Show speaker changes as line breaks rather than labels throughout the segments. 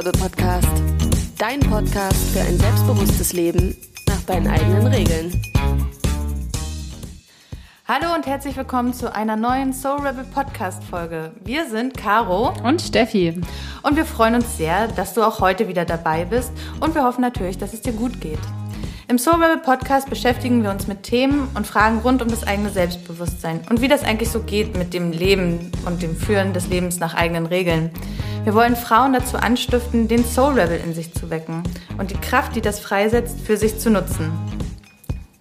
Der Soul Rebel Podcast. Dein Podcast für ein selbstbewusstes Leben nach deinen eigenen Regeln.
Hallo und herzlich willkommen zu einer neuen Soul Rebel Podcast Folge. Wir sind Caro
und Steffi
und wir freuen uns sehr, dass du auch heute wieder dabei bist und wir hoffen natürlich, dass es dir gut geht. Im Soul Rebel Podcast beschäftigen wir uns mit Themen und Fragen rund um das eigene Selbstbewusstsein und wie das eigentlich so geht mit dem Leben und dem Führen des Lebens nach eigenen Regeln. Wir wollen Frauen dazu anstiften, den Soul Rebel in sich zu wecken und die Kraft, die das freisetzt, für sich zu nutzen.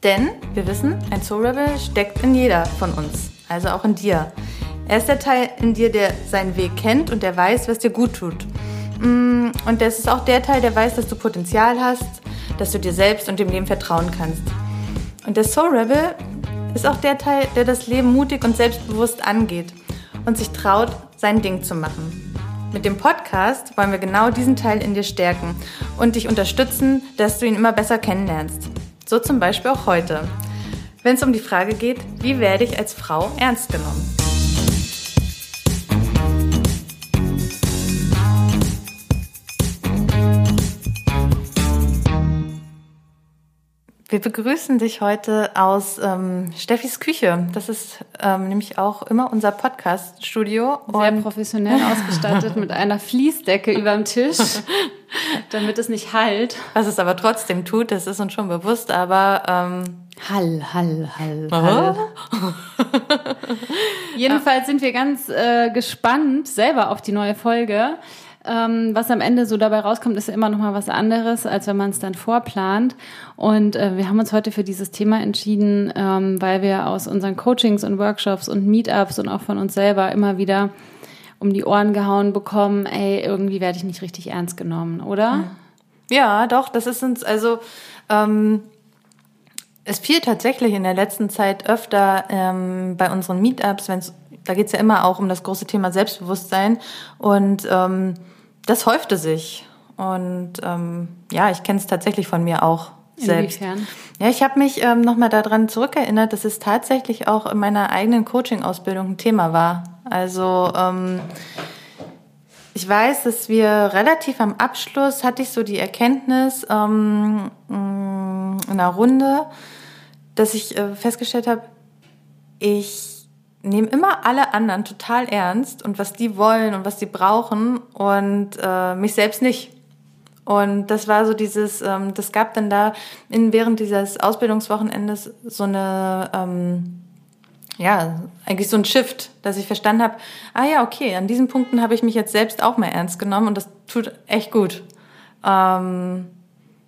Denn wir wissen, ein Soul Rebel steckt in jeder von uns, also auch in dir. Er ist der Teil in dir, der seinen Weg kennt und der weiß, was dir gut tut. Mm, und das ist auch der Teil, der weiß, dass du Potenzial hast, dass du dir selbst und dem Leben vertrauen kannst. Und der Soul Rebel ist auch der Teil, der das Leben mutig und selbstbewusst angeht und sich traut, sein Ding zu machen. Mit dem Podcast wollen wir genau diesen Teil in dir stärken und dich unterstützen, dass du ihn immer besser kennenlernst. So zum Beispiel auch heute, wenn es um die Frage geht, wie werde ich als Frau ernst genommen? Wir begrüßen dich heute aus ähm, Steffis Küche. Das ist ähm, nämlich auch immer unser Podcast-Studio.
Sehr professionell ausgestattet mit einer Fließdecke über dem Tisch, damit es nicht hallt.
Was es aber trotzdem tut, das ist uns schon bewusst, aber ähm,
Hall, Hall, Hall, Hall. Jedenfalls sind wir ganz äh, gespannt selber auf die neue Folge. Ähm, was am Ende so dabei rauskommt, ist ja immer noch mal was anderes, als wenn man es dann vorplant. Und äh, wir haben uns heute für dieses Thema entschieden, ähm, weil wir aus unseren Coachings und Workshops und Meetups und auch von uns selber immer wieder um die Ohren gehauen bekommen, ey, irgendwie werde ich nicht richtig ernst genommen, oder?
Ja, doch, das ist uns, also ähm, es fiel tatsächlich in der letzten Zeit öfter ähm, bei unseren Meetups, wenn es da geht's ja immer auch um das große Thema Selbstbewusstsein und ähm, das häufte sich. Und ähm, ja, ich kenne es tatsächlich von mir auch selbst. Inwiefern? Ja, ich habe mich ähm, nochmal daran zurückerinnert, dass es tatsächlich auch in meiner eigenen Coaching-Ausbildung ein Thema war. Also ähm, ich weiß, dass wir relativ am Abschluss hatte ich so die Erkenntnis ähm, in einer Runde, dass ich äh, festgestellt habe, ich nehme immer alle anderen total ernst und was die wollen und was die brauchen und äh, mich selbst nicht. Und das war so dieses, ähm, das gab dann da in, während dieses Ausbildungswochenendes so eine, ähm, ja, eigentlich so ein Shift, dass ich verstanden habe, ah ja, okay, an diesen Punkten habe ich mich jetzt selbst auch mehr ernst genommen und das tut echt gut. Ähm,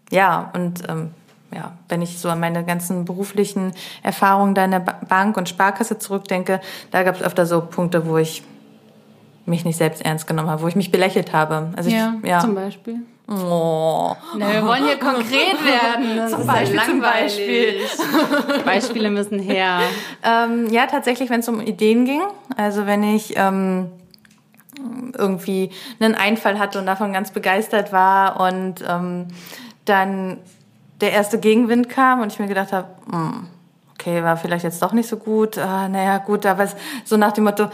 ja, und ähm, ja, wenn ich so an meine ganzen beruflichen Erfahrungen da in der Bank und Sparkasse zurückdenke, da gab es öfter so Punkte, wo ich mich nicht selbst ernst genommen habe, wo ich mich belächelt habe.
Also ja, ich, ja. zum Beispiel. Oh. Na, wir wollen hier konkret werden. Zum Beispiel, ja zum Beispiel. Beispiele müssen her.
Ähm, ja, tatsächlich, wenn es um Ideen ging. Also wenn ich ähm, irgendwie einen Einfall hatte und davon ganz begeistert war und ähm, dann der erste Gegenwind kam und ich mir gedacht habe, hm, okay, war vielleicht jetzt doch nicht so gut. Ah, naja, gut, aber so nach dem Motto,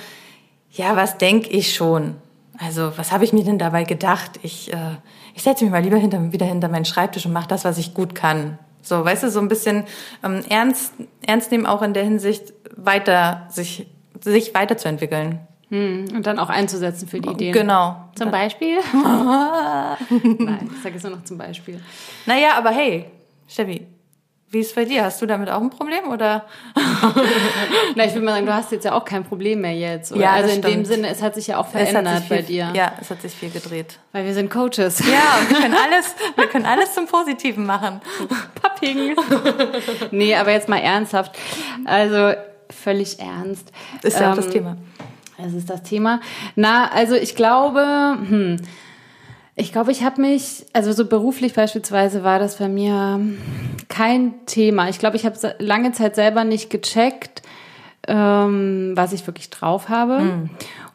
ja, was denk ich schon? Also, was habe ich mir denn dabei gedacht? Ich, äh, ich setze mich mal lieber hinter, wieder hinter meinen Schreibtisch und mache das, was ich gut kann. So, weißt du, so ein bisschen ähm, ernst, ernst nehmen auch in der Hinsicht, weiter sich, sich weiterzuentwickeln.
Hm, und dann auch einzusetzen für die Ideen.
Genau.
Zum Beispiel? Nein, ich sage jetzt nur noch zum Beispiel.
Naja, aber hey, Steffi, wie ist es bei dir? Hast du damit auch ein Problem oder?
Na, ich würde mal sagen, du hast jetzt ja auch kein Problem mehr jetzt. Oder? Ja, also in stimmt. dem Sinne, es hat sich ja auch verändert
viel,
bei dir.
Ja, es hat sich viel gedreht.
Weil wir sind Coaches.
Ja, und wir können alles, wir können alles zum Positiven machen.
Papping. nee, aber jetzt mal ernsthaft. Also völlig ernst.
Ist ja ähm, auch das ähm, Thema.
Das ist das Thema. Na, also ich glaube, hm, ich glaube, ich habe mich, also so beruflich beispielsweise war das bei mir kein Thema. Ich glaube, ich habe lange Zeit selber nicht gecheckt, ähm, was ich wirklich drauf habe. Mhm.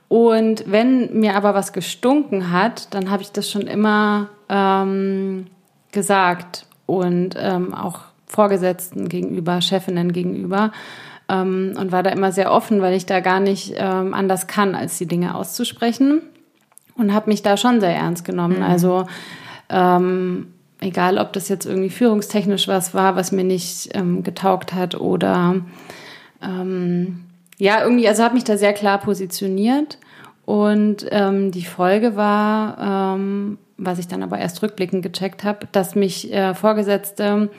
Und wenn mir aber was gestunken hat, dann habe ich das schon immer ähm, gesagt und ähm, auch Vorgesetzten gegenüber, Chefinnen gegenüber ähm, und war da immer sehr offen, weil ich da gar nicht ähm, anders kann, als die Dinge auszusprechen. Und habe mich da schon sehr ernst genommen. Mhm. Also ähm, egal, ob das jetzt irgendwie führungstechnisch was war, was mir nicht ähm, getaugt hat oder ähm, ja, irgendwie, also habe mich da sehr klar positioniert. Und ähm, die Folge war, ähm, was ich dann aber erst rückblickend gecheckt habe, dass mich äh, Vorgesetzte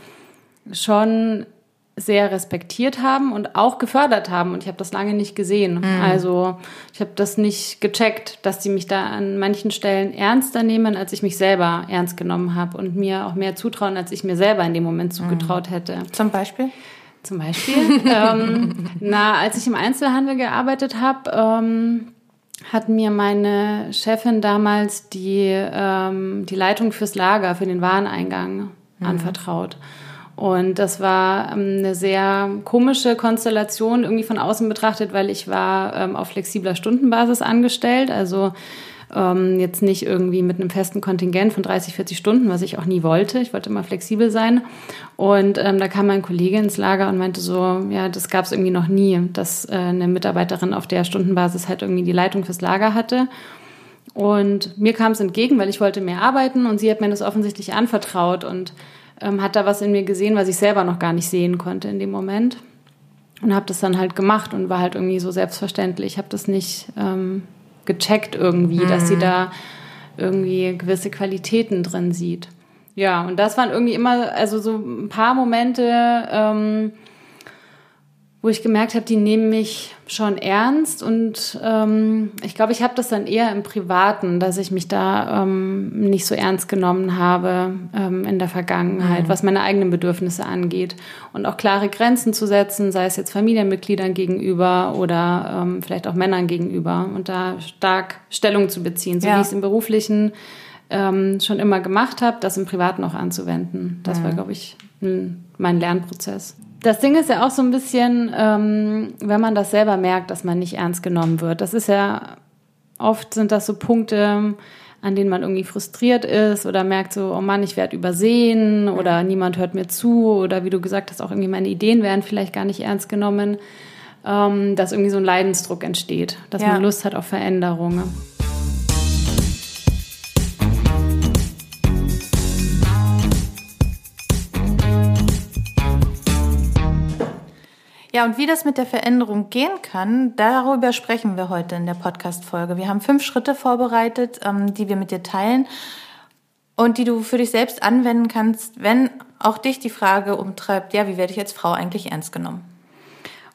schon sehr respektiert haben und auch gefördert haben. Und ich habe das lange nicht gesehen. Mhm. Also ich habe das nicht gecheckt, dass die mich da an manchen Stellen ernster nehmen, als ich mich selber ernst genommen habe und mir auch mehr zutrauen, als ich mir selber in dem Moment zugetraut mhm. hätte.
Zum Beispiel?
Zum Beispiel. ähm, na, als ich im Einzelhandel gearbeitet habe, ähm, hat mir meine Chefin damals die, ähm, die Leitung fürs Lager, für den Wareneingang mhm. anvertraut. Und das war ähm, eine sehr komische Konstellation irgendwie von außen betrachtet, weil ich war ähm, auf flexibler Stundenbasis angestellt, also ähm, jetzt nicht irgendwie mit einem festen Kontingent von 30, 40 Stunden, was ich auch nie wollte. Ich wollte immer flexibel sein. Und ähm, da kam mein Kollege ins Lager und meinte so, ja, das gab es irgendwie noch nie, dass äh, eine Mitarbeiterin auf der Stundenbasis halt irgendwie die Leitung fürs Lager hatte. Und mir kam es entgegen, weil ich wollte mehr arbeiten und sie hat mir das offensichtlich anvertraut und ähm, hat da was in mir gesehen, was ich selber noch gar nicht sehen konnte in dem Moment. Und habe das dann halt gemacht und war halt irgendwie so selbstverständlich. Ich habe das nicht ähm, gecheckt irgendwie, mhm. dass sie mhm. da irgendwie gewisse Qualitäten drin sieht. Ja, und das waren irgendwie immer, also so ein paar Momente, ähm, wo ich gemerkt habe, die nehmen mich schon ernst und ähm, ich glaube, ich habe das dann eher im Privaten, dass ich mich da ähm, nicht so ernst genommen habe ähm, in der Vergangenheit, mhm. was meine eigenen Bedürfnisse angeht und auch klare Grenzen zu setzen, sei es jetzt Familienmitgliedern gegenüber oder ähm, vielleicht auch Männern gegenüber und da stark Stellung zu beziehen, so ja. wie ich es im beruflichen ähm, schon immer gemacht habe, das im Privaten auch anzuwenden. Das mhm. war, glaube ich, mein Lernprozess. Das Ding ist ja auch so ein bisschen, ähm, wenn man das selber merkt, dass man nicht ernst genommen wird. Das ist ja, oft sind das so Punkte, an denen man irgendwie frustriert ist oder merkt so, oh Mann, ich werde übersehen oder niemand hört mir zu oder wie du gesagt hast, auch irgendwie meine Ideen werden vielleicht gar nicht ernst genommen, ähm, dass irgendwie so ein Leidensdruck entsteht, dass ja. man Lust hat auf Veränderungen.
Ja, und wie das mit der Veränderung gehen kann, darüber sprechen wir heute in der Podcast-Folge. Wir haben fünf Schritte vorbereitet, ähm, die wir mit dir teilen und die du für dich selbst anwenden kannst, wenn auch dich die Frage umtreibt, ja, wie werde ich als Frau eigentlich ernst genommen?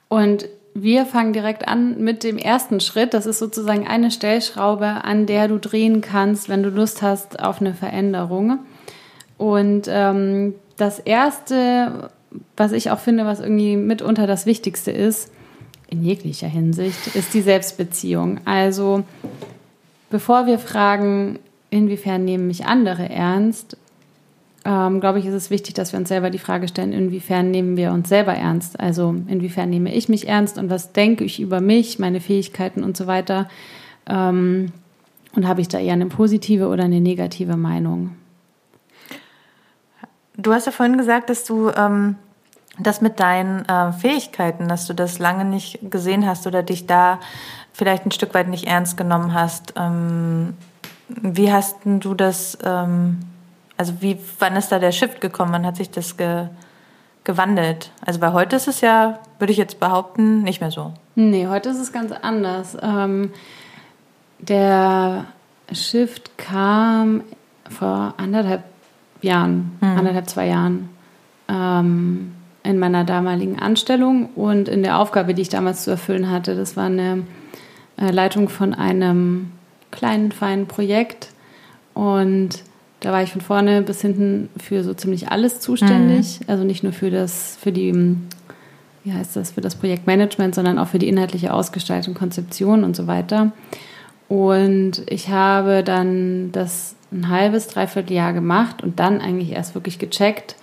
Und wir fangen direkt an mit dem ersten Schritt. Das ist sozusagen eine Stellschraube, an der du drehen kannst, wenn du Lust hast auf eine Veränderung. Und ähm, das erste, was ich auch finde, was irgendwie mitunter das Wichtigste ist, in jeglicher Hinsicht, ist die Selbstbeziehung. Also bevor wir fragen, inwiefern nehmen mich andere ernst, ähm, glaube ich, ist es wichtig, dass wir uns selber die Frage stellen, inwiefern nehmen wir uns selber ernst? Also inwiefern nehme ich mich ernst und was denke ich über mich, meine Fähigkeiten und so weiter? Ähm, und habe ich da eher eine positive oder eine negative Meinung?
Du hast ja vorhin gesagt, dass du ähm, das mit deinen äh, Fähigkeiten, dass du das lange nicht gesehen hast oder dich da vielleicht ein Stück weit nicht ernst genommen hast. Ähm, wie hast du das, ähm, also wie, wann ist da der Shift gekommen? Wann hat sich das ge, gewandelt? Also bei heute ist es ja, würde ich jetzt behaupten, nicht mehr so.
Nee, heute ist es ganz anders. Ähm, der Shift kam vor anderthalb Jahren, hm. anderthalb, zwei Jahren ähm, in meiner damaligen Anstellung und in der Aufgabe, die ich damals zu erfüllen hatte. Das war eine äh, Leitung von einem kleinen, feinen Projekt und da war ich von vorne bis hinten für so ziemlich alles zuständig. Mhm. Also nicht nur für das, für die, wie heißt das, für das Projektmanagement, sondern auch für die inhaltliche Ausgestaltung, Konzeption und so weiter. Und ich habe dann das ein halbes, dreiviertel Jahr gemacht und dann eigentlich erst wirklich gecheckt,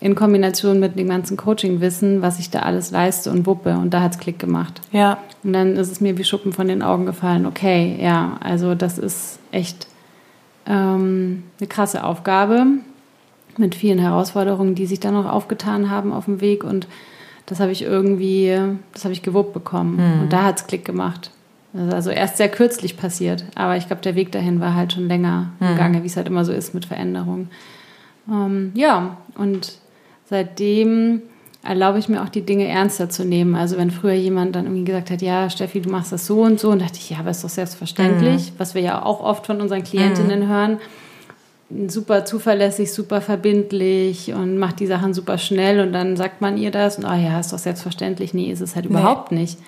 in Kombination mit dem ganzen Coaching-Wissen, was ich da alles leiste und wuppe. Und da hat es Klick gemacht.
Ja.
Und dann ist es mir wie Schuppen von den Augen gefallen. Okay, ja, also das ist echt ähm, eine krasse Aufgabe mit vielen Herausforderungen, die sich dann noch aufgetan haben auf dem Weg. Und das habe ich irgendwie, das habe ich gewuppt bekommen. Mhm. Und da hat es Klick gemacht. Also erst sehr kürzlich passiert. Aber ich glaube, der Weg dahin war halt schon länger im
Mhm.
Gange, wie es halt immer so ist mit Veränderungen. Ähm, ja, und seitdem erlaube ich mir auch die Dinge ernster zu nehmen. Also wenn früher jemand dann irgendwie gesagt hat, ja, Steffi, du machst das so und so, und dachte ich, ja, aber ist doch selbstverständlich, was wir ja auch oft von unseren Klientinnen hören. Super zuverlässig, super verbindlich und macht die Sachen super schnell und dann sagt man ihr das und, oh ja, ist doch selbstverständlich. Nee, ist es halt überhaupt nicht.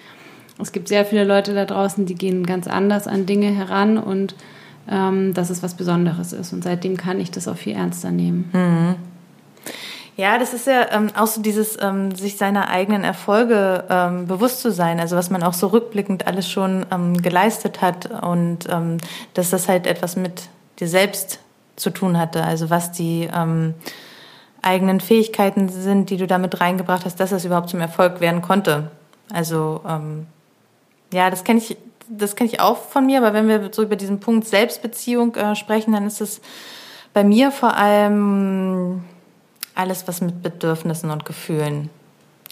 Es gibt sehr viele Leute da draußen, die gehen ganz anders an Dinge heran und ähm, dass es was Besonderes ist. Und seitdem kann ich das auch viel ernster nehmen.
Ja, das ist ja ähm, auch so dieses, ähm, sich seiner eigenen Erfolge ähm, bewusst zu sein, also was man auch so rückblickend alles schon ähm, geleistet hat und ähm, dass das halt etwas mit dir selbst zu tun hatte, also was die ähm, eigenen Fähigkeiten sind, die du damit reingebracht hast, dass das überhaupt zum Erfolg werden konnte. Also ähm, ja, das kenne ich, das kenne ich auch von mir, aber wenn wir so über diesen Punkt Selbstbeziehung äh, sprechen, dann ist es bei mir vor allem alles, was mit Bedürfnissen und Gefühlen,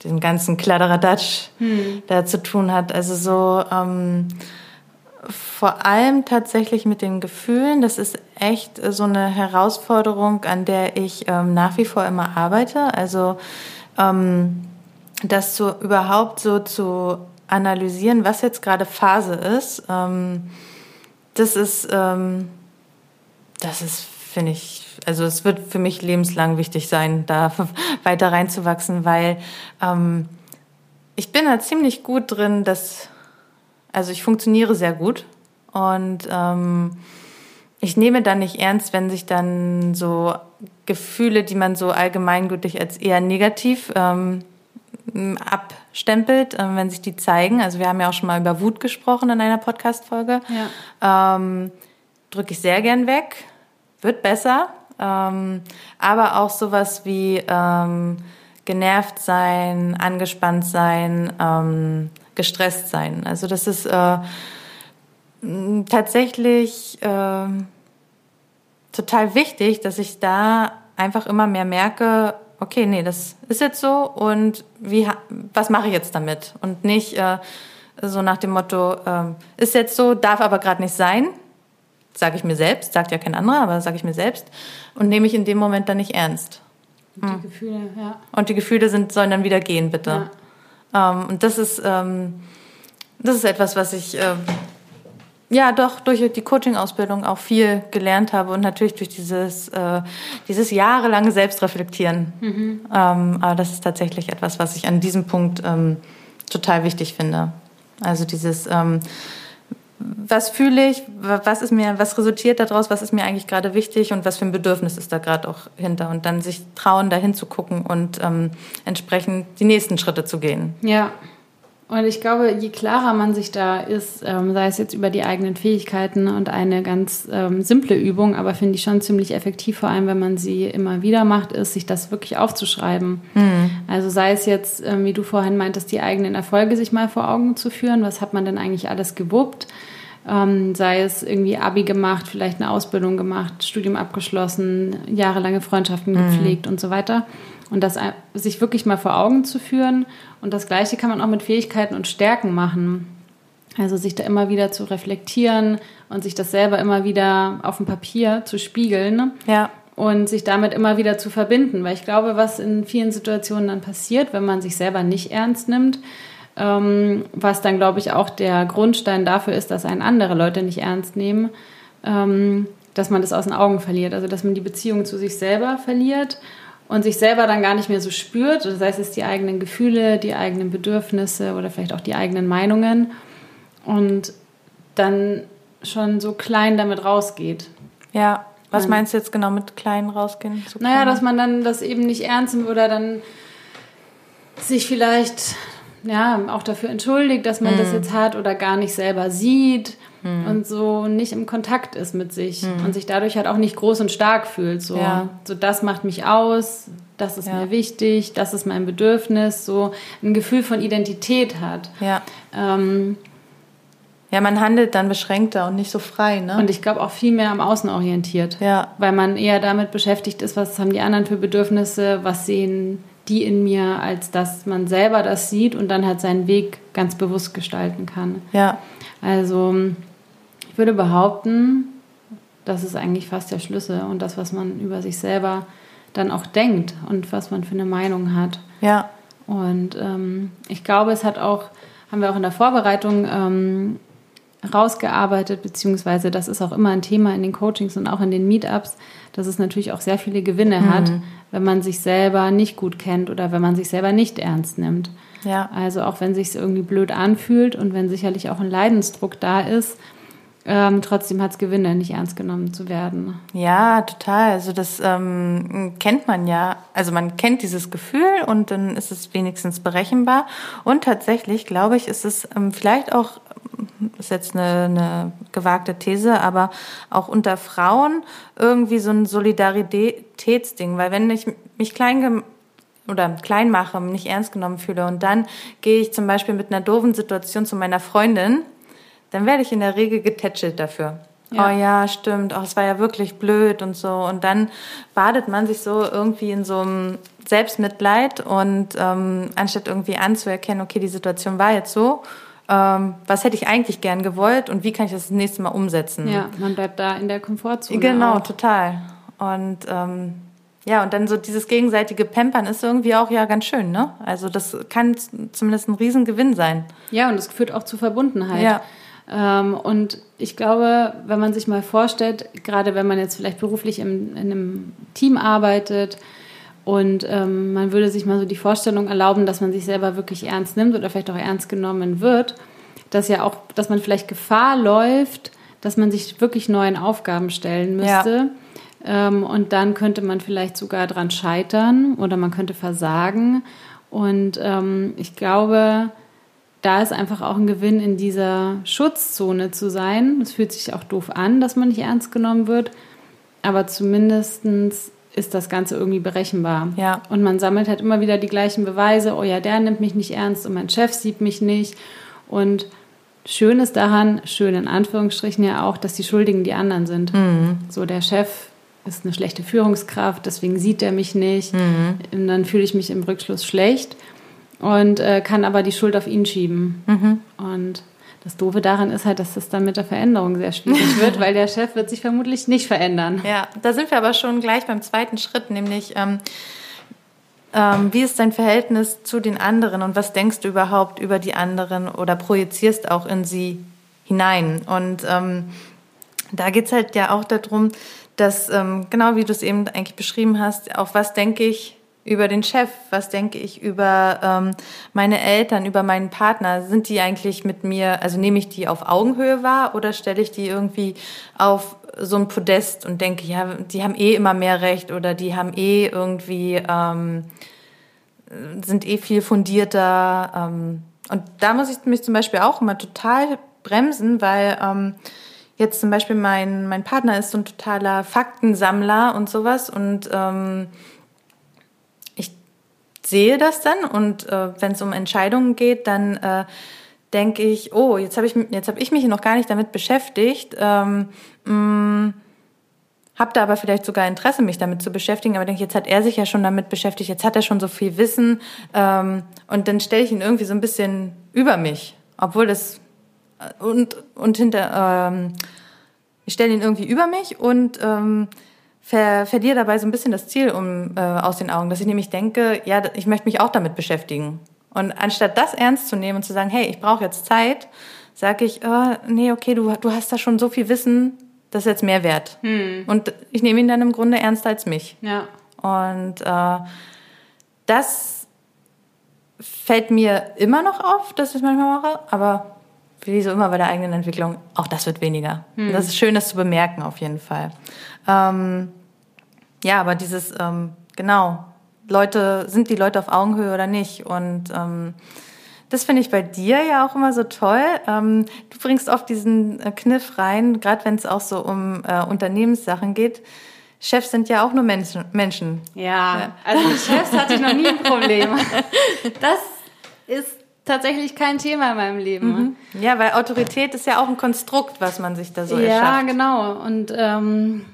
diesen ganzen Kladderadatsch da zu tun hat. Also so ähm, vor allem tatsächlich mit den Gefühlen. Das ist echt so eine Herausforderung, an der ich ähm, nach wie vor immer arbeite. Also ähm, das zu überhaupt so zu analysieren, was jetzt gerade Phase ist, ähm, das ist, ähm, das ist, finde ich, also es wird für mich lebenslang wichtig sein, da weiter reinzuwachsen, weil ähm, ich bin da ziemlich gut drin, dass, also ich funktioniere sehr gut und ähm, ich nehme dann nicht ernst, wenn sich dann so Gefühle, die man so allgemeingültig als eher negativ ähm, abstempelt, ähm, wenn sich die zeigen. Also wir haben ja auch schon mal über Wut gesprochen in einer Podcast-Folge.
Ja.
Ähm, Drücke ich sehr gern weg, wird besser. Ähm, aber auch sowas wie ähm, genervt sein, angespannt sein, ähm, gestresst sein. Also das ist äh, tatsächlich äh, total wichtig, dass ich da einfach immer mehr merke, okay, nee, das ist jetzt so und wie, was mache ich jetzt damit? Und nicht äh, so nach dem Motto, ähm, ist jetzt so, darf aber gerade nicht sein, sage ich mir selbst, sagt ja kein anderer, aber sage ich mir selbst und nehme ich in dem Moment dann nicht ernst.
Und die Gefühle, ja.
Und die Gefühle sind, sollen dann wieder gehen, bitte. Ähm, und das ist, ähm, das ist etwas, was ich ähm, ja doch durch die Coaching-Ausbildung auch viel gelernt habe und natürlich durch dieses, äh, dieses jahrelange Selbstreflektieren. Ähm, aber das ist tatsächlich etwas, was ich an diesem Punkt ähm, total wichtig finde. Also dieses, ähm, was fühle ich, wa- was ist mir, was resultiert daraus, was ist mir eigentlich gerade wichtig und was für ein Bedürfnis ist da gerade auch hinter und dann sich trauen, da hinzugucken und ähm, entsprechend die nächsten Schritte zu gehen.
Ja. Und ich glaube, je klarer man sich da ist, ähm, sei es jetzt über die eigenen Fähigkeiten und eine ganz ähm, simple Übung, aber finde ich schon ziemlich effektiv, vor allem wenn man sie immer wieder macht, ist, sich das wirklich aufzuschreiben. Also sei es jetzt, ähm, wie du vorhin meintest, die eigenen Erfolge sich mal vor Augen zu führen. Was hat man denn eigentlich alles gewuppt? Ähm, sei es irgendwie Abi gemacht, vielleicht eine Ausbildung gemacht, Studium abgeschlossen, jahrelange Freundschaften gepflegt und so weiter. Und das ein- sich wirklich mal vor Augen zu führen. Und das Gleiche kann man auch mit Fähigkeiten und Stärken machen. Also sich da immer wieder zu reflektieren und sich das selber immer wieder auf dem Papier zu spiegeln
Ja,
und sich damit immer wieder zu verbinden. Weil ich glaube, was in vielen Situationen dann passiert, wenn man sich selber nicht ernst nimmt, ähm, was dann, glaube ich, auch der Grundstein dafür ist, dass einen andere Leute nicht ernst nehmen, ähm, dass man das aus den Augen verliert. Also, dass man die Beziehung zu sich selber verliert und sich selber dann gar nicht mehr so spürt. Das heißt, es die eigenen Gefühle, die eigenen Bedürfnisse oder vielleicht auch die eigenen Meinungen und dann schon so klein damit rausgeht.
ja. Was meinst du jetzt genau mit klein rausgehen? So
Naja,
klein?
dass man dann das eben nicht ernst nimmt oder dann sich vielleicht ja auch dafür entschuldigt, dass man das jetzt hat oder gar nicht selber sieht und so nicht im Kontakt ist mit sich und sich dadurch halt auch nicht groß und stark fühlt. So,
Ja.
so das macht mich aus, das ist
Ja.
mir wichtig, das ist mein Bedürfnis, so ein Gefühl von Identität hat.
ja.
Ähm,
ja, man handelt dann beschränkter und nicht so frei, ne?
und ich glaube auch viel mehr am Außen orientiert.
ja,
weil man eher damit beschäftigt ist, was haben die anderen für Bedürfnisse, was sehen die in mir, als dass man selber das sieht und dann halt seinen Weg ganz bewusst gestalten kann.
ja,
Also ich würde behaupten, das ist eigentlich fast der Schlüssel und das, was man über sich selber dann auch denkt und was man für eine Meinung hat.
Ja.
Und ähm, ich glaube, es hat auch, haben wir auch in der Vorbereitung ähm, rausgearbeitet, beziehungsweise das ist auch immer ein Thema in den Coachings und auch in den Meetups, dass es natürlich auch sehr viele Gewinne mhm. hat, wenn man sich selber nicht gut kennt oder wenn man sich selber nicht ernst nimmt.
Ja.
Also auch wenn sich irgendwie blöd anfühlt und wenn sicherlich auch ein Leidensdruck da ist, ähm, trotzdem hat es Gewinne, nicht ernst genommen zu werden.
Ja, total. Also das ähm, kennt man ja. Also man kennt dieses Gefühl und dann ist es wenigstens berechenbar. Und tatsächlich, glaube ich, ist es ähm, vielleicht auch, ist jetzt eine, eine gewagte These, aber auch unter Frauen irgendwie so ein Solidaritätsding. Weil wenn ich mich klein oder klein mache, nicht ernst genommen fühle und dann gehe ich zum Beispiel mit einer doofen Situation zu meiner Freundin, dann werde ich in der Regel getätschelt dafür. Ja. Oh ja, stimmt. Oh, es war ja wirklich blöd und so. Und dann badet man sich so irgendwie in so einem Selbstmitleid und ähm, anstatt irgendwie anzuerkennen, okay, die Situation war jetzt so, ähm, was hätte ich eigentlich gern gewollt und wie kann ich das, das nächste Mal umsetzen?
Ja, man bleibt da in der Komfortzone.
Genau, auch. total. Und ähm, ja, und dann so dieses gegenseitige Pampern ist irgendwie auch ja ganz schön, ne? Also das kann zumindest ein Riesengewinn sein.
Ja, und es führt auch zu Verbundenheit. Ja. Ähm, und ich glaube, wenn man sich mal vorstellt, gerade wenn man jetzt vielleicht beruflich im, in einem Team arbeitet und ähm, man würde sich mal so die Vorstellung erlauben, dass man sich selber wirklich ernst nimmt oder vielleicht auch ernst genommen wird, dass ja auch, dass man vielleicht Gefahr läuft, dass man sich wirklich neuen Aufgaben stellen müsste. Ja. Ähm, und dann könnte man vielleicht sogar dran scheitern oder man könnte versagen. Und ähm, ich glaube, da ist einfach auch ein Gewinn, in dieser Schutzzone zu sein. Es fühlt sich auch doof an, dass man nicht ernst genommen wird, aber zumindest ist das Ganze irgendwie berechenbar.
Ja.
Und man sammelt halt immer wieder die gleichen Beweise, oh ja, der nimmt mich nicht ernst und mein Chef sieht mich nicht. Und schön ist daran, schön in Anführungsstrichen ja auch, dass die Schuldigen die anderen sind. Mhm. So der Chef ist eine schlechte Führungskraft, deswegen sieht er mich nicht. Mhm. Und dann fühle ich mich im Rückschluss schlecht und äh, kann aber die Schuld auf ihn schieben. Mhm. Und das Doofe daran ist halt, dass das dann mit der Veränderung sehr schwierig wird, weil der Chef wird sich vermutlich nicht verändern.
Ja, da sind wir aber schon gleich beim zweiten Schritt, nämlich ähm, ähm, wie ist dein Verhältnis zu den anderen und was denkst du überhaupt über die anderen oder projizierst auch in sie hinein? Und ähm, da geht's halt ja auch darum, dass, ähm, genau wie du es eben eigentlich beschrieben hast, auf was denke ich über den Chef, was denke ich über ähm, meine Eltern, über meinen Partner? Sind die eigentlich mit mir, also nehme ich die auf Augenhöhe wahr oder stelle ich die irgendwie auf so ein Podest und denke, ja, die haben eh immer mehr Recht oder die haben eh irgendwie, ähm, sind eh viel fundierter. Ähm, und da muss ich mich zum Beispiel auch immer total bremsen, weil ähm, jetzt zum Beispiel mein, mein Partner ist so ein totaler Faktensammler und sowas und ähm, sehe das dann und äh, wenn es um Entscheidungen geht, dann äh, denke ich, oh, jetzt habe ich, jetzt hab ich mich noch gar nicht damit beschäftigt. Ähm, mm, habe da aber vielleicht sogar Interesse, mich damit zu beschäftigen, aber denke, jetzt hat er sich ja schon damit beschäftigt, jetzt hat er schon so viel Wissen ähm, und dann stelle ich ihn irgendwie so ein bisschen über mich, obwohl das äh, und und hinter ähm, ich stelle ihn irgendwie über mich und ähm, ver verliere dabei so ein bisschen das Ziel um, äh, aus den Augen, dass ich nämlich denke, ja, ich möchte mich auch damit beschäftigen. Und anstatt das ernst zu nehmen und zu sagen, hey, ich brauche jetzt Zeit, sage ich, oh, nee, okay, du, du hast da schon so viel Wissen, das ist jetzt mehr wert. Hm. Und ich nehme ihn dann im Grunde ernster als mich.
Ja.
Und äh, das fällt mir immer noch auf, dass ich es manchmal mache, aber wie so immer bei der eigenen Entwicklung, auch das wird weniger. Hm. Das ist schön, das zu bemerken, auf jeden Fall. Ähm, ja, aber dieses, ähm, genau, Leute, sind die Leute auf Augenhöhe oder nicht? Und ähm, das finde ich bei dir ja auch immer so toll. Ähm, du bringst oft diesen äh, Kniff rein, gerade wenn es auch so um äh, Unternehmenssachen geht. Chefs sind ja auch nur Menschen. Menschen.
Ja, ja. also mit Chefs hatte ich noch nie ein Problem. Das ist tatsächlich kein Thema in meinem Leben. Mhm.
Ja, weil Autorität ist ja auch ein Konstrukt, was man sich da so
ja,
erschafft.
Ja, genau. Und ähm,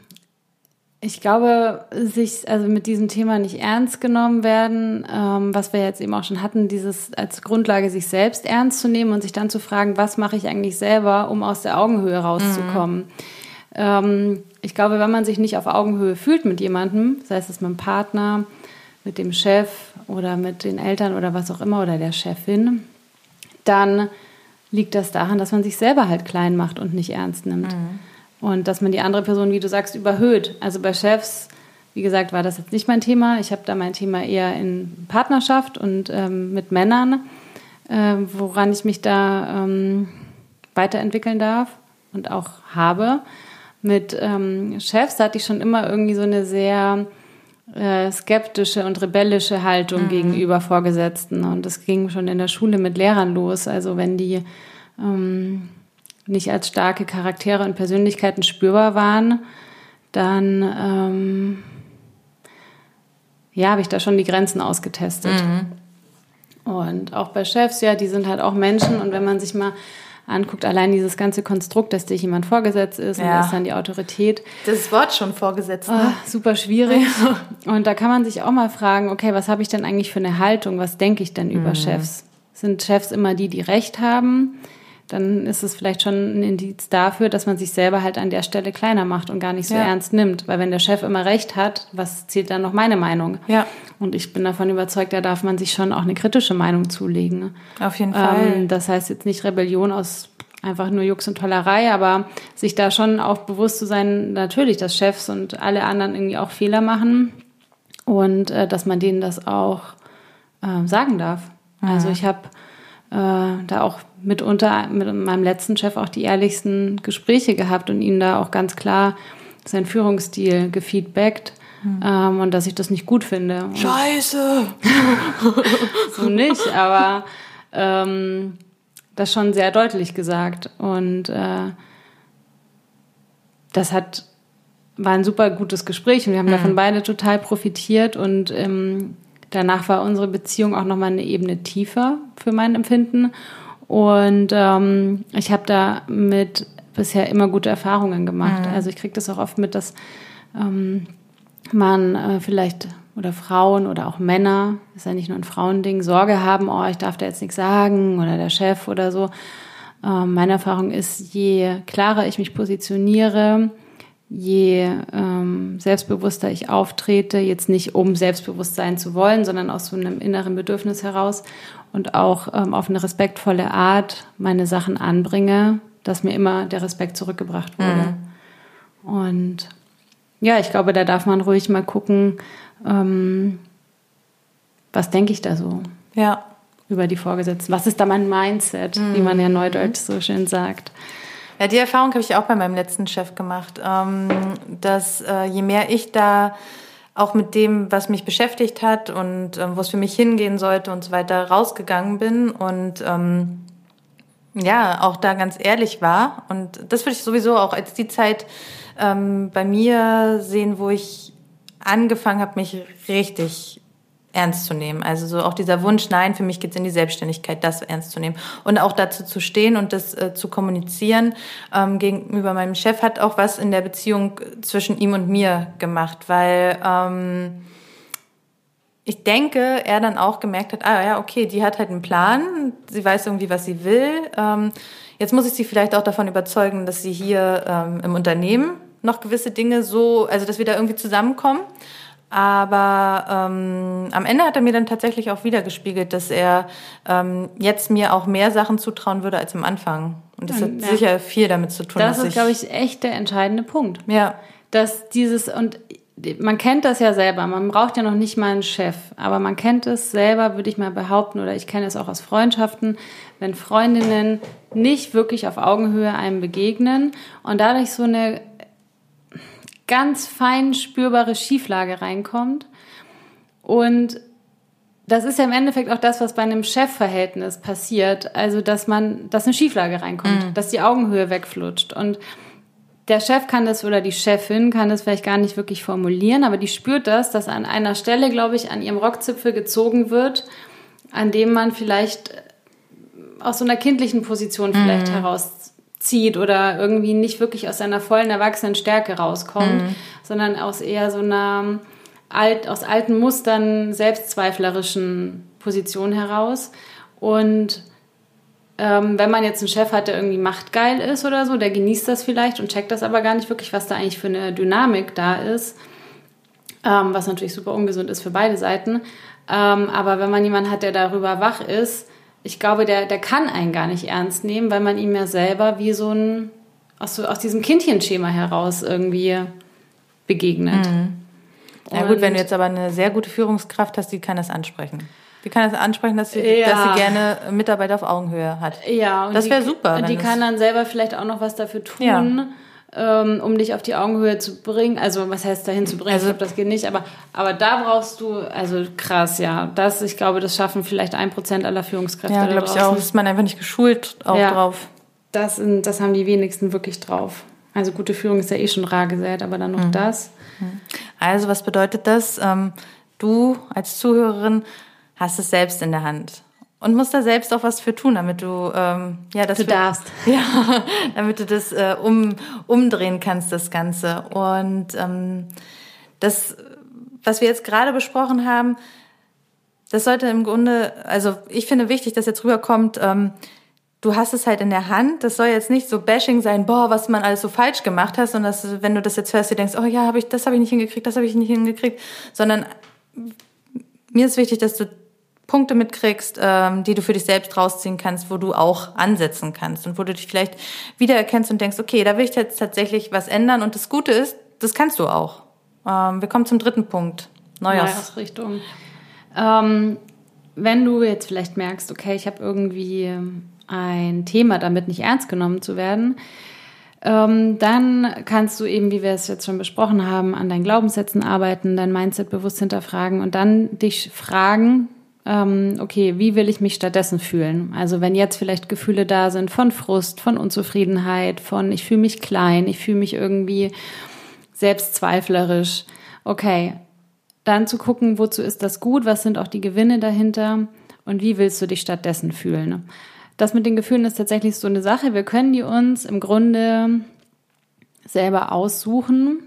ich glaube, sich also mit diesem Thema nicht ernst genommen werden, ähm, was wir jetzt eben auch schon hatten, dieses als Grundlage sich selbst ernst zu nehmen und sich dann zu fragen, was mache ich eigentlich selber, um aus der Augenhöhe rauszukommen. Mhm. Ähm, ich glaube, wenn man sich nicht auf Augenhöhe fühlt mit jemandem, sei es mit dem Partner, mit dem Chef oder mit den Eltern oder was auch immer oder der Chefin, dann liegt das daran, dass man sich selber halt klein macht und nicht ernst nimmt. Mhm. Und dass man die andere Person, wie du sagst, überhöht. Also bei Chefs, wie gesagt, war das jetzt nicht mein Thema. Ich habe da mein Thema eher in Partnerschaft und ähm, mit Männern, äh, woran ich mich da ähm, weiterentwickeln darf und auch habe. Mit ähm, Chefs hatte ich schon immer irgendwie so eine sehr äh, skeptische und rebellische Haltung mhm. gegenüber Vorgesetzten. Und das ging schon in der Schule mit Lehrern los. Also wenn die ähm, nicht als starke Charaktere und Persönlichkeiten spürbar waren, dann ähm, ja, habe ich da schon die Grenzen ausgetestet. Mhm. Und auch bei Chefs, ja, die sind halt auch Menschen und wenn man sich mal anguckt, allein dieses ganze Konstrukt, dass dir jemand vorgesetzt ist ja. und das ist dann die Autorität.
Das Wort schon vorgesetzt. Ne?
Oh, super schwierig. und da kann man sich auch mal fragen, okay, was habe ich denn eigentlich für eine Haltung? Was denke ich denn mhm. über Chefs? Sind Chefs immer die, die Recht haben? Dann ist es vielleicht schon ein Indiz dafür, dass man sich selber halt an der Stelle kleiner macht und gar nicht so ja. ernst nimmt. Weil wenn der Chef immer recht hat, was zählt dann noch meine Meinung?
Ja.
Und ich bin davon überzeugt, da darf man sich schon auch eine kritische Meinung zulegen.
Auf jeden Fall.
Ähm, das heißt jetzt nicht Rebellion aus einfach nur Jux und Tollerei, aber sich da schon auch bewusst zu sein, natürlich, dass Chefs und alle anderen irgendwie auch Fehler machen und äh, dass man denen das auch äh, sagen darf. Mhm. Also ich habe äh, da auch mitunter mit meinem letzten Chef auch die ehrlichsten Gespräche gehabt und ihm da auch ganz klar seinen Führungsstil gefeedbackt. Mhm. Ähm, und dass ich das nicht gut finde.
Scheiße!
so nicht, aber ähm, das schon sehr deutlich gesagt. Und äh, das hat, war ein super gutes Gespräch und wir haben mhm. davon beide total profitiert und ähm, danach war unsere Beziehung auch nochmal eine Ebene tiefer für mein Empfinden. Und ähm, ich habe da mit bisher immer gute Erfahrungen gemacht. Mhm. Also ich kriege das auch oft mit, dass ähm, man äh, vielleicht oder Frauen oder auch Männer, ist ja nicht nur ein Frauending, Sorge haben, oh, ich darf da jetzt nichts sagen oder der Chef oder so. Ähm, meine Erfahrung ist, je klarer ich mich positioniere, je ähm, selbstbewusster ich auftrete, jetzt nicht um selbstbewusst sein zu wollen, sondern aus so einem inneren Bedürfnis heraus und auch ähm, auf eine respektvolle Art meine Sachen anbringe, dass mir immer der Respekt zurückgebracht wurde. Mhm. Und ja, ich glaube, da darf man ruhig mal gucken, ähm, was denke ich da so?
Ja.
Über die Vorgesetzten. Was ist da mein Mindset, mhm. wie man ja neudeutsch so schön sagt?
Ja, die Erfahrung habe ich auch bei meinem letzten Chef gemacht, ähm, dass äh, je mehr ich da auch mit dem, was mich beschäftigt hat und ähm, wo es für mich hingehen sollte und so weiter, rausgegangen bin und ähm, ja, auch da ganz ehrlich war. Und das würde ich sowieso auch als die Zeit bei mir sehen, wo ich angefangen habe, mich richtig ernst zu nehmen. Also so auch dieser Wunsch, nein, für mich geht's in die Selbstständigkeit, das ernst zu nehmen. Und auch dazu zu stehen und das äh, zu kommunizieren ähm, gegenüber meinem Chef hat auch was in der Beziehung zwischen ihm und mir gemacht, weil ähm, ich denke, er dann auch gemerkt hat, ah ja, okay, die hat halt einen Plan, sie weiß irgendwie, was sie will. Ähm, jetzt muss ich sie vielleicht auch davon überzeugen, dass sie hier ähm, im Unternehmen noch gewisse Dinge so, also dass wir da irgendwie zusammenkommen. Aber ähm, am Ende hat er mir dann tatsächlich auch wieder gespiegelt, dass er ähm, jetzt mir auch mehr Sachen zutrauen würde als am Anfang. Und das hat ja. sicher viel damit zu tun.
Das ist, glaube ich, echt der entscheidende Punkt.
Ja.
Dass dieses, und man kennt das ja selber, man braucht ja noch nicht mal einen Chef, aber man kennt es selber, würde ich mal behaupten, oder ich kenne es auch aus Freundschaften, wenn Freundinnen nicht wirklich auf Augenhöhe einem begegnen und dadurch so eine ganz fein spürbare Schieflage reinkommt. Und das ist ja im Endeffekt auch das, was bei einem Chefverhältnis passiert. Also, dass man, dass eine Schieflage reinkommt, mhm. dass die Augenhöhe wegflutscht. Und der Chef kann das oder die Chefin kann das vielleicht gar nicht wirklich formulieren, aber die spürt das, dass an einer Stelle, glaube ich, an ihrem Rockzipfel gezogen wird, an dem man vielleicht aus so einer kindlichen Position vielleicht mhm. heraus zieht oder irgendwie nicht wirklich aus seiner vollen erwachsenen Stärke rauskommt, mhm. sondern aus eher so einer alt, aus alten Mustern selbstzweiflerischen Position heraus. Und ähm, wenn man jetzt einen Chef hat, der irgendwie machtgeil ist oder so, der genießt das vielleicht und checkt das aber gar nicht wirklich, was da eigentlich für eine Dynamik da ist, ähm, was natürlich super ungesund ist für beide Seiten. Ähm, aber wenn man jemanden hat, der darüber wach ist, ich glaube, der, der kann einen gar nicht ernst nehmen, weil man ihm ja selber wie so ein, aus, so, aus diesem Kindchenschema heraus irgendwie begegnet.
Mhm. Ja gut, wenn du jetzt aber eine sehr gute Führungskraft hast, die kann das ansprechen. Die kann das ansprechen, dass sie, ja. dass sie gerne Mitarbeiter auf Augenhöhe hat.
Ja,
und das wäre super.
Und die kann dann selber vielleicht auch noch was dafür tun. Ja ähm, um dich auf die Augenhöhe zu bringen. Also was heißt dahin zu bringen? Also, ich glaube, das geht nicht. Aber, aber da brauchst du, also krass, ja. Das, ich glaube, das schaffen vielleicht ein Prozent aller Führungskräfte.
Ja, glaube ich auch. Ist man einfach nicht geschult auch ja, drauf.
Das, das haben die wenigsten wirklich drauf. Also gute Führung ist ja eh schon rar gesät, aber dann noch mhm. das.
Mhm. Also was bedeutet das? Ähm, du als Zuhörerin hast es selbst in der Hand und musst da selbst auch was für tun, damit du ähm, ja das
du für, darfst.
Ja damit du das äh, um umdrehen kannst das Ganze. Und ähm, das was wir jetzt gerade besprochen haben das sollte im Grunde also ich finde wichtig dass jetzt rüberkommt ähm, du hast es halt in der Hand. Das soll jetzt nicht so Bashing sein boah was man alles so falsch gemacht hast und dass wenn du das jetzt hörst du denkst oh ja habe ich das habe ich nicht hingekriegt das habe ich nicht hingekriegt. Sondern mir ist wichtig dass du Punkte mitkriegst, ähm, die du für dich selbst rausziehen kannst, wo du auch ansetzen kannst und wo du dich vielleicht wiedererkennst und denkst, okay, da will ich jetzt tatsächlich was ändern. Und das Gute ist, das kannst du auch. Ähm, wir kommen zum dritten Punkt.
Neujahrs Neujahrsrichtung. Ähm, wenn du jetzt vielleicht merkst, okay, ich habe irgendwie ein Thema, damit nicht ernst genommen zu werden, ähm, dann kannst du eben, wie wir es jetzt schon besprochen haben, an deinen Glaubenssätzen arbeiten, dein Mindset bewusst hinterfragen und dann dich fragen, ähm, okay, wie will ich mich stattdessen fühlen? Also wenn jetzt vielleicht Gefühle da sind von Frust, von Unzufriedenheit, von ich fühle mich klein, ich fühle mich irgendwie selbstzweiflerisch, okay, dann zu gucken, wozu ist das gut, was sind auch die Gewinne dahinter und wie willst du dich stattdessen fühlen? Das mit den Gefühlen ist tatsächlich so eine Sache. Wir können die uns im Grunde selber aussuchen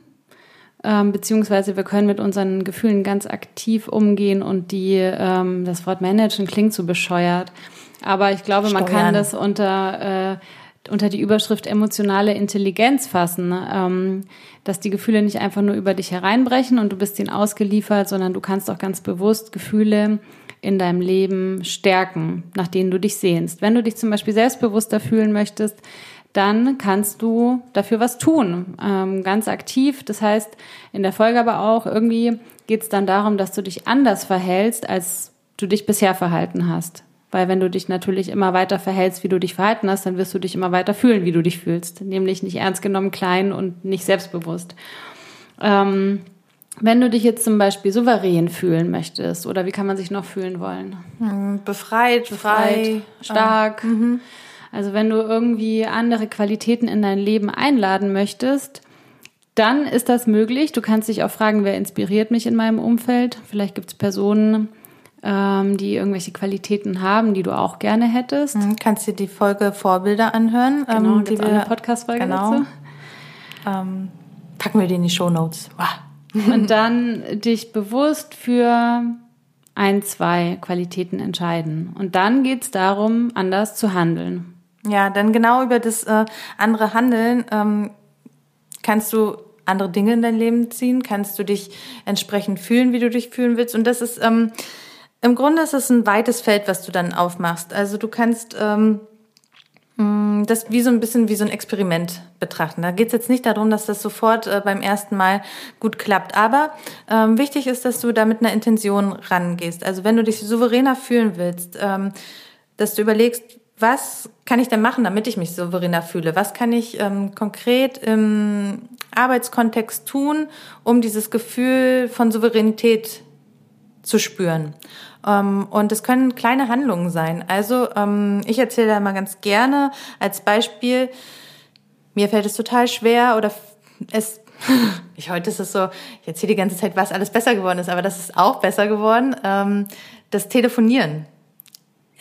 ähm, beziehungsweise wir können mit unseren Gefühlen ganz aktiv umgehen und die, ähm, das Wort managen klingt so bescheuert, aber ich glaube, Steuern. man kann das unter, äh, unter die Überschrift emotionale Intelligenz fassen, ähm, dass die Gefühle nicht einfach nur über dich hereinbrechen und du bist ihnen ausgeliefert, sondern du kannst auch ganz bewusst Gefühle in deinem Leben stärken, nach denen du dich sehnst. Wenn du dich zum Beispiel selbstbewusster fühlen möchtest, dann kannst du dafür was tun, ähm, ganz aktiv. Das heißt, in der Folge aber auch irgendwie geht es dann darum, dass du dich anders verhältst, als du dich bisher verhalten hast. Weil wenn du dich natürlich immer weiter verhältst, wie du dich verhalten hast, dann wirst du dich immer weiter fühlen, wie du dich fühlst. Nämlich nicht ernst genommen, klein und nicht selbstbewusst. Ähm, wenn du dich jetzt zum Beispiel souverän fühlen möchtest, oder wie kann man sich noch fühlen wollen?
Hm, befreit, befreit frei,
stark. Mhm. Also wenn du irgendwie andere Qualitäten in dein Leben einladen möchtest, dann ist das möglich. Du kannst dich auch fragen, wer inspiriert mich in meinem Umfeld. Vielleicht gibt es Personen, ähm, die irgendwelche Qualitäten haben, die du auch gerne hättest.
Mhm, kannst dir die Folge Vorbilder anhören.
Genau, ähm, die wir, eine Podcast-Folge
genau. dazu. Ähm, packen wir die in die Show Notes.
Wow. Und dann dich bewusst für ein, zwei Qualitäten entscheiden. Und dann geht es darum, anders zu handeln.
Ja, denn genau über das äh, andere Handeln ähm, kannst du andere Dinge in dein Leben ziehen, kannst du dich entsprechend fühlen, wie du dich fühlen willst. Und das ist ähm, im Grunde ist es ein weites Feld, was du dann aufmachst. Also du kannst ähm, mm, das wie so ein bisschen wie so ein Experiment betrachten. Da geht es jetzt nicht darum, dass das sofort äh, beim ersten Mal gut klappt. Aber ähm, wichtig ist, dass du da mit einer Intention rangehst. Also wenn du dich souveräner fühlen willst, ähm, dass du überlegst, was kann ich denn machen, damit ich mich souveräner fühle? Was kann ich ähm, konkret im Arbeitskontext tun, um dieses Gefühl von Souveränität zu spüren? Ähm, und es können kleine Handlungen sein. Also ähm, ich erzähle da mal ganz gerne als Beispiel, mir fällt es total schwer oder es ich heute ist es so, ich erzähle die ganze Zeit, was alles besser geworden ist, aber das ist auch besser geworden. Ähm, das Telefonieren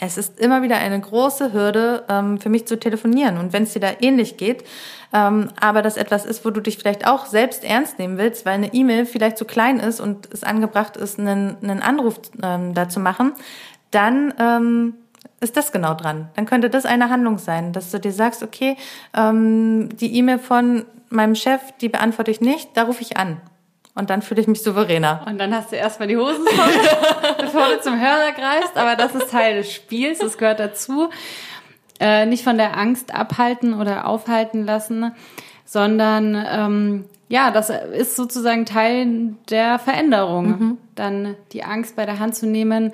es ist immer wieder eine große Hürde ähm, für mich zu telefonieren. Und wenn es dir da ähnlich geht, ähm, aber das etwas ist, wo du dich vielleicht auch selbst ernst nehmen willst, weil eine E-Mail vielleicht zu klein ist und es angebracht ist, einen, Anruf ähm, da zu machen, dann ist das genau dran. Dann könnte das eine Handlung sein, dass du dir sagst, okay, die E-Mail von meinem Chef, die beantworte ich nicht, da rufe ich an. Und dann fühle ich mich souveräner.
Und dann hast du erstmal die Hosen voll, bevor du zum Hörer greifst. Aber das ist Teil des Spiels, das gehört dazu. Äh, nicht von der Angst abhalten oder aufhalten lassen, sondern ähm, ja, das ist sozusagen Teil der Veränderung. Mhm. Dann die Angst bei der Hand zu nehmen,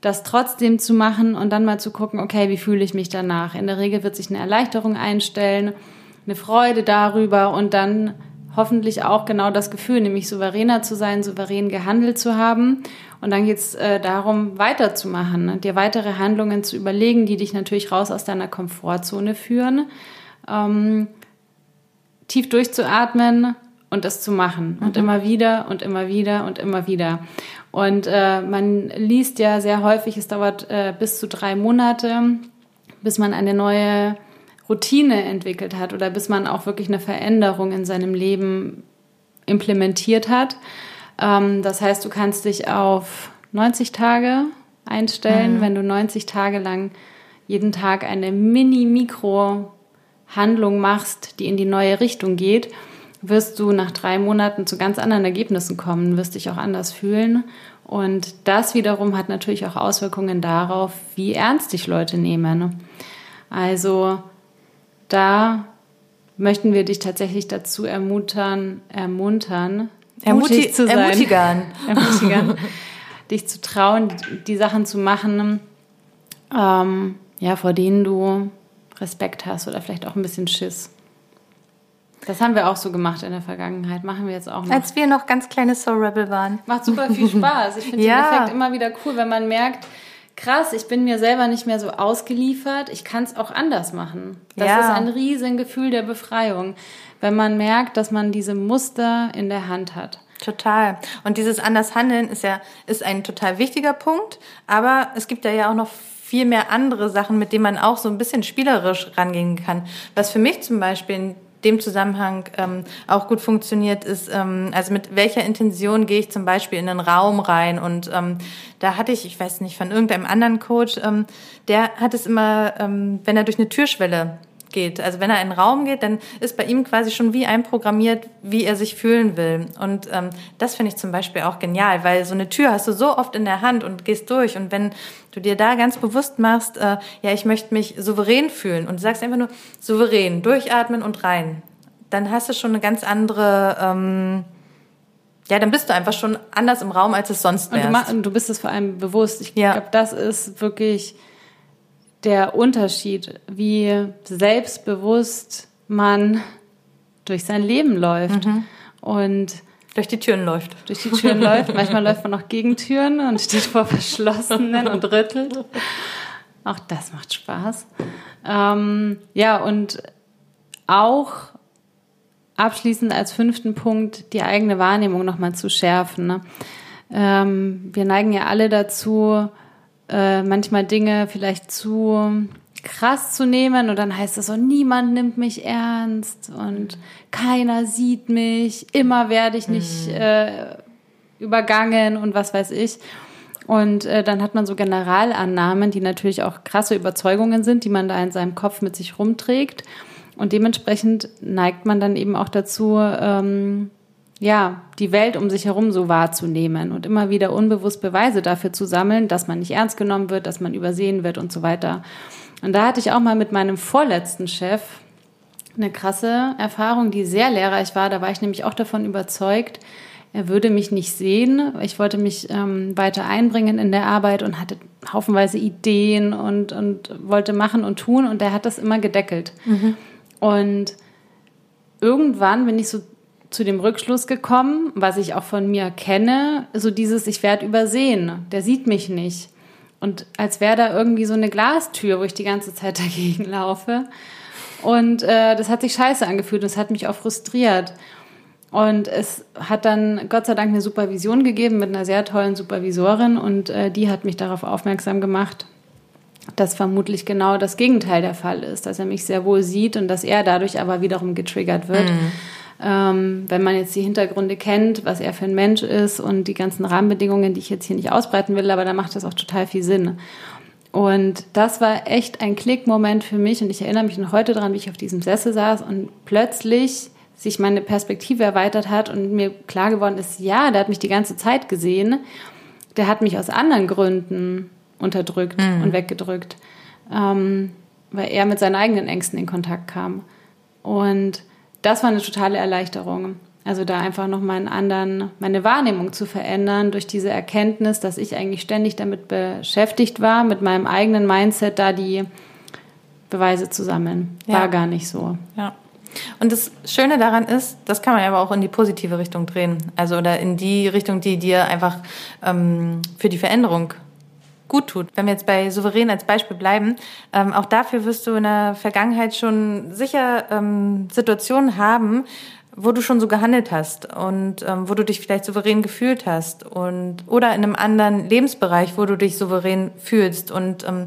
das trotzdem zu machen und dann mal zu gucken, okay, wie fühle ich mich danach? In der Regel wird sich eine Erleichterung einstellen, eine Freude darüber und dann hoffentlich auch genau das Gefühl, nämlich souveräner zu sein, souverän gehandelt zu haben. Und dann geht es äh, darum, weiterzumachen, ne? dir weitere Handlungen zu überlegen, die dich natürlich raus aus deiner Komfortzone führen, ähm, tief durchzuatmen und es zu machen. Mhm. Und immer wieder und immer wieder und immer wieder. Und äh, man liest ja sehr häufig, es dauert äh, bis zu drei Monate, bis man eine neue Routine entwickelt hat oder bis man auch wirklich eine Veränderung in seinem Leben implementiert hat. Ähm, das heißt, du kannst dich auf 90 Tage einstellen, mhm. wenn du 90 Tage lang jeden Tag eine Mini-Mikro-Handlung machst, die in die neue Richtung geht, wirst du nach drei Monaten zu ganz anderen Ergebnissen kommen, wirst dich auch anders fühlen. Und das wiederum hat natürlich auch Auswirkungen darauf, wie ernst dich Leute nehmen. Also da möchten wir dich tatsächlich dazu ermuntern, ermuntern,
Ermuti mutig zu sein.
Ermutigern. ermutigern. dich zu trauen, die Sachen zu machen, ähm, ja, vor denen du Respekt hast oder vielleicht auch ein bisschen Schiss. Das haben wir auch so gemacht in der Vergangenheit. Machen wir jetzt auch noch.
Als wir noch ganz kleine Soul Rebel waren.
Macht super viel Spaß. Ich finde ja. den Effekt immer wieder cool, wenn man merkt, krass, ich bin mir selber nicht mehr so ausgeliefert, ich kann es auch anders machen. Das ja. ist ein Riesengefühl der Befreiung, wenn man merkt, dass man diese Muster in der Hand hat.
Total. Und dieses anders handeln ist ja ist ein total wichtiger Punkt, aber es gibt ja auch noch viel mehr andere Sachen, mit denen man auch so ein bisschen spielerisch rangehen kann. Was für mich zum Beispiel dem Zusammenhang ähm, auch gut funktioniert, ist, ähm, also mit welcher Intention gehe ich zum Beispiel in einen Raum rein. Und ähm, da hatte ich, ich weiß nicht, von irgendeinem anderen Coach, ähm, der hat es immer, ähm, wenn er durch eine Türschwelle geht. Also wenn er in einen Raum geht, dann ist bei ihm quasi schon wie einprogrammiert, wie er sich fühlen will. Und ähm, das finde ich zum Beispiel auch genial, weil so eine Tür hast du so oft in der Hand und gehst durch. Und wenn du dir da ganz bewusst machst, äh, ja, ich möchte mich souverän fühlen und du sagst einfach nur souverän, durchatmen und rein, dann hast du schon eine ganz andere... Ähm, ja, dann bist du einfach schon anders im Raum, als es sonst wäre.
Und, und, du bist es vor allem bewusst. Ich ja. glaube, das ist wirklich der Unterschied, wie selbstbewusst man durch sein Leben läuft. Mhm. Und
durch die Türen läuft.
Durch die Türen läuft. Manchmal läuft man auch gegen Türen und steht vor verschlossenen und rüttelt. Auch das macht Spaß. Ähm, ja, und auch abschließend als fünften Punkt die eigene Wahrnehmung nochmal zu schärfen. Ne? Ähm, wir neigen ja alle dazu, äh, manchmal Dinge vielleicht zu krass zu nehmen und dann heißt es so, niemand nimmt mich ernst und keiner sieht mich, immer werde ich nicht mhm. äh, übergangen und was weiß ich. Und äh, dann hat man so Generalannahmen, die natürlich auch krasse Überzeugungen sind, die man da in seinem Kopf mit sich rumträgt. Und dementsprechend neigt man dann eben auch dazu, ähm, ja, die Welt um sich herum so wahrzunehmen und immer wieder unbewusst Beweise dafür zu sammeln, dass man nicht ernst genommen wird, dass man übersehen wird und so weiter. Und da hatte ich auch mal mit meinem vorletzten Chef eine krasse Erfahrung, die sehr lehrreich war. Da war ich nämlich auch davon überzeugt, er würde mich nicht sehen. Ich wollte mich ähm, weiter einbringen in der Arbeit und hatte haufenweise Ideen und, und wollte machen und tun und er hat das immer gedeckelt. Mhm. Und irgendwann bin ich so zu dem Rückschluss gekommen, was ich auch von mir kenne, so dieses, ich werde übersehen, der sieht mich nicht. Und als wäre da irgendwie so eine Glastür, wo ich die ganze Zeit dagegen laufe. Und äh, das hat sich scheiße angefühlt, das hat mich auch frustriert. Und es hat dann Gott sei Dank eine Supervision gegeben mit einer sehr tollen Supervisorin und äh, die hat mich darauf aufmerksam gemacht, dass vermutlich genau das Gegenteil der Fall ist, dass er mich sehr wohl sieht und dass er dadurch aber wiederum getriggert wird. Mhm. Ähm, wenn man jetzt die Hintergründe kennt, was er für ein Mensch ist und die ganzen Rahmenbedingungen, die ich jetzt hier nicht ausbreiten will, aber da macht das auch total viel Sinn. Und das war echt ein Klickmoment für mich und ich erinnere mich noch heute daran, wie ich auf diesem Sessel saß und plötzlich sich meine Perspektive erweitert hat und mir klar geworden ist, ja, der hat mich die ganze Zeit gesehen, der hat mich aus anderen Gründen unterdrückt mhm. und weggedrückt, ähm, weil er mit seinen eigenen Ängsten in Kontakt kam. Und das war eine totale Erleichterung. Also da einfach noch mal einen anderen, meine Wahrnehmung zu verändern durch diese Erkenntnis, dass ich eigentlich ständig damit beschäftigt war, mit meinem eigenen Mindset da die Beweise zu sammeln. War ja. gar nicht so.
Ja. Und das Schöne daran ist, das kann man aber auch in die positive Richtung drehen. Also oder in die Richtung, die dir einfach ähm, für die Veränderung gut tut. Wenn wir jetzt bei Souverän als Beispiel bleiben, ähm, auch dafür wirst du in der Vergangenheit schon sicher ähm, Situationen haben, wo du schon so gehandelt hast und ähm, wo du dich vielleicht souverän gefühlt hast und oder in einem anderen Lebensbereich, wo du dich souverän fühlst und ähm,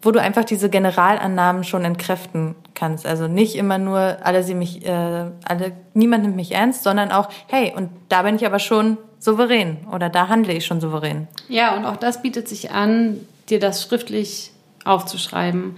wo du einfach diese Generalannahmen schon entkräften kannst. Also nicht immer nur alle sie mich, äh, alle niemand nimmt mich ernst, sondern auch hey und da bin ich aber schon souverän oder da handle ich schon souverän.
Ja und auch das bietet sich an, dir das schriftlich aufzuschreiben.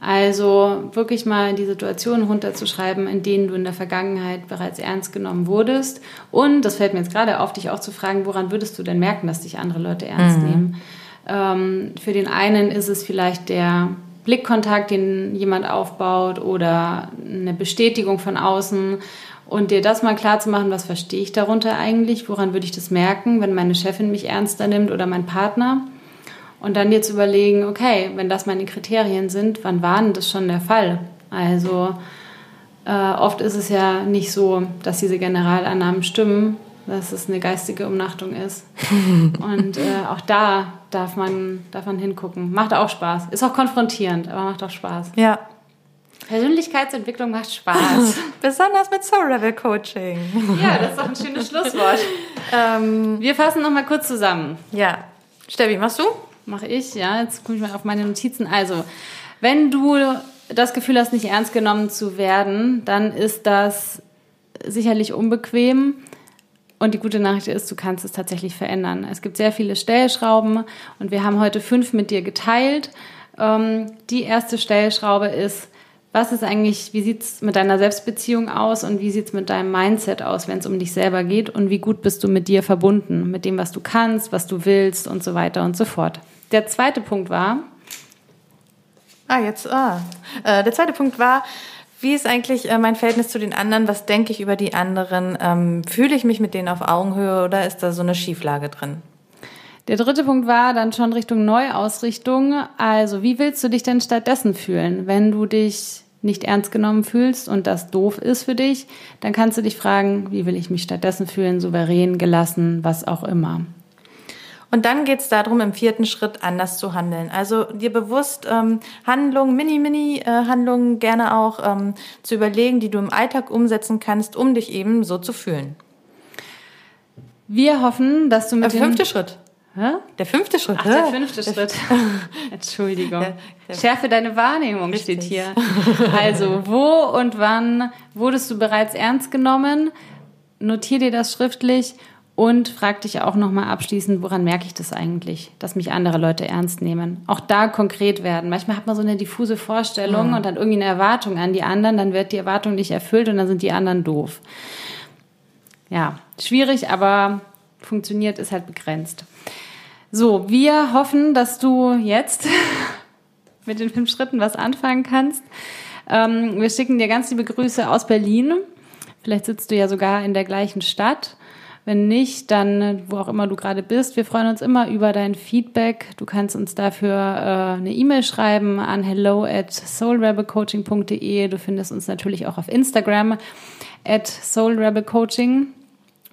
Also wirklich mal die Situationen runterzuschreiben, in denen du in der Vergangenheit bereits ernst genommen wurdest. Und, das fällt mir jetzt gerade auf, dich auch zu fragen, woran würdest du denn merken, dass dich andere Leute ernst mhm. nehmen? Ähm, für den einen ist es vielleicht der Blickkontakt, den jemand aufbaut oder eine Bestätigung von außen. Und dir das mal klar zu machen, was verstehe ich darunter eigentlich? Woran würde ich das merken, wenn meine Chefin mich ernster nimmt oder mein Partner? Und dann dir zu überlegen, okay, wenn das meine Kriterien sind, wann war denn das schon der Fall? Also äh, oft ist es ja nicht so, dass diese Generalannahmen stimmen, dass es eine geistige Umnachtung ist. Und äh, auch da darf man, darf man hingucken. Macht auch Spaß. Ist auch konfrontierend, aber macht auch Spaß.
Ja.
Persönlichkeitsentwicklung macht Spaß.
Besonders mit Soul Level Coaching.
Ja, das ist doch ein schönes Schlusswort. ähm, Wir fassen noch mal kurz zusammen.
Ja. Steffi, machst du?
mache ich, ja. Jetzt gucke ich mal auf meine Notizen. Also, wenn du das Gefühl hast, nicht ernst genommen zu werden, dann ist das sicherlich unbequem. Und die gute Nachricht ist, du kannst es tatsächlich verändern. Es gibt sehr viele Stellschrauben und wir haben heute fünf mit dir geteilt. Ähm, die erste Stellschraube ist, was ist eigentlich, wie sieht es mit deiner Selbstbeziehung aus und wie sieht es mit deinem Mindset aus, wenn es um dich selber geht und wie gut bist du mit dir verbunden, mit dem, was du kannst, was du willst und so weiter und so fort. Der zweite Punkt war.
Ah, jetzt, ah. Äh, der zweite Punkt war, wie ist eigentlich äh, mein Verhältnis zu den anderen? Was denke ich über die anderen? Ähm, fühle ich mich mit denen auf Augenhöhe oder ist da so eine Schieflage drin?
Der dritte Punkt war dann schon Richtung Neuausrichtung. Also, wie willst du dich denn stattdessen fühlen, wenn du dich nicht ernst genommen fühlst und das doof ist für dich, dann kannst du dich fragen, wie will ich mich stattdessen fühlen, souverän, gelassen, was auch immer.
Und dann geht es darum, im vierten Schritt anders zu handeln. Also dir bewusst ähm, Handlungen, Mini-Mini-Handlungen gerne auch ähm, zu überlegen, die du im Alltag umsetzen kannst, um dich eben so zu fühlen.
Wir hoffen, dass du mit
Der fünfte Schritt.
Hä?
Der fünfte Schritt.
Ach, der fünfte der Schritt. Entschuldigung. Der, der Schärfe deine Wahrnehmung Richtig. steht hier. Also, wo und wann wurdest du bereits ernst genommen? Notier dir das schriftlich und frag dich auch nochmal abschließend, woran merke ich das eigentlich, dass mich andere Leute ernst nehmen? Auch da konkret werden. Manchmal hat man so eine diffuse Vorstellung mhm. und dann irgendwie eine Erwartung an die anderen, dann wird die Erwartung nicht erfüllt und dann sind die anderen doof. Ja, schwierig, aber funktioniert, ist halt begrenzt. So, wir hoffen, dass du jetzt mit den fünf Schritten was anfangen kannst. Ähm, wir schicken dir ganz liebe Grüße aus Berlin. Vielleicht sitzt du ja sogar in der gleichen Stadt. Wenn nicht, dann wo auch immer du gerade bist. Wir freuen uns immer über dein Feedback. Du kannst uns dafür äh, eine E-Mail schreiben an hello at soulrebelcoaching.de. Du findest uns natürlich auch auf Instagram at soulrebelcoaching.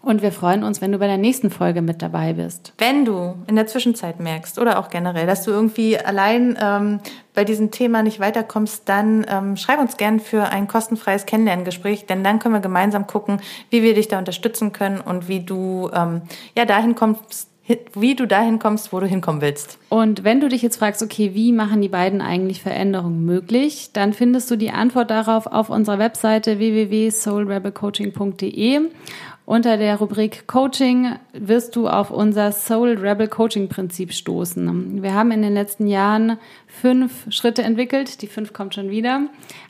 Und wir freuen uns, wenn du bei der nächsten Folge mit dabei bist.
Wenn du in der Zwischenzeit merkst oder auch generell, dass du irgendwie allein ähm, bei diesem Thema nicht weiterkommst, dann ähm, schreib uns gern für ein kostenfreies Kennenlerngespräch, denn dann können wir gemeinsam gucken, wie wir dich da unterstützen können und wie du ähm, ja dahin kommst, wie du dahin kommst, wo du hinkommen willst.
Und wenn du dich jetzt fragst, okay, wie machen die beiden eigentlich Veränderungen möglich, dann findest du die Antwort darauf auf unserer Webseite www.soulrebelcoaching.de. Unter der Rubrik Coaching wirst du auf unser Soul Rebel Coaching Prinzip stoßen. Wir haben in den letzten Jahren fünf Schritte entwickelt, die fünf kommt schon wieder,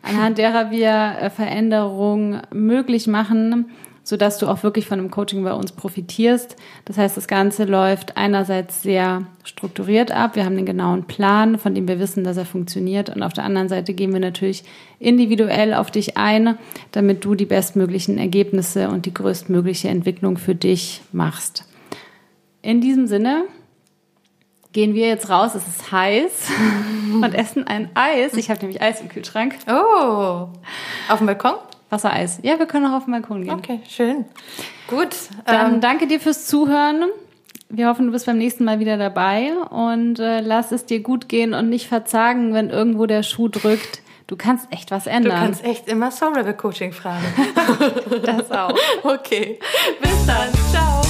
anhand derer wir äh, Veränderungen möglich machen, sodass du auch wirklich von dem Coaching bei uns profitierst. Das heißt, das Ganze läuft einerseits sehr strukturiert ab. Wir haben den genauen Plan, von dem wir wissen, dass er funktioniert. Und auf der anderen Seite gehen wir natürlich individuell auf dich ein, damit du die bestmöglichen Ergebnisse und die größtmögliche Entwicklung für dich machst. In diesem Sinne gehen wir jetzt raus. Es ist heiß und essen ein Eis. Ich habe nämlich Eis im Kühlschrank.
Oh, auf dem Balkon?
Wassereis. Ja, wir können auch auf den Balkon gehen.
Okay, schön. Gut.
Dann ähm, danke dir fürs Zuhören. Wir hoffen, du bist beim nächsten Mal wieder dabei und äh, lass es dir gut gehen und nicht verzagen, wenn irgendwo der Schuh drückt. Du kannst echt was ändern.
Du kannst echt immer Soul Rebel Coaching fragen.
das auch.
Okay. Bis dann.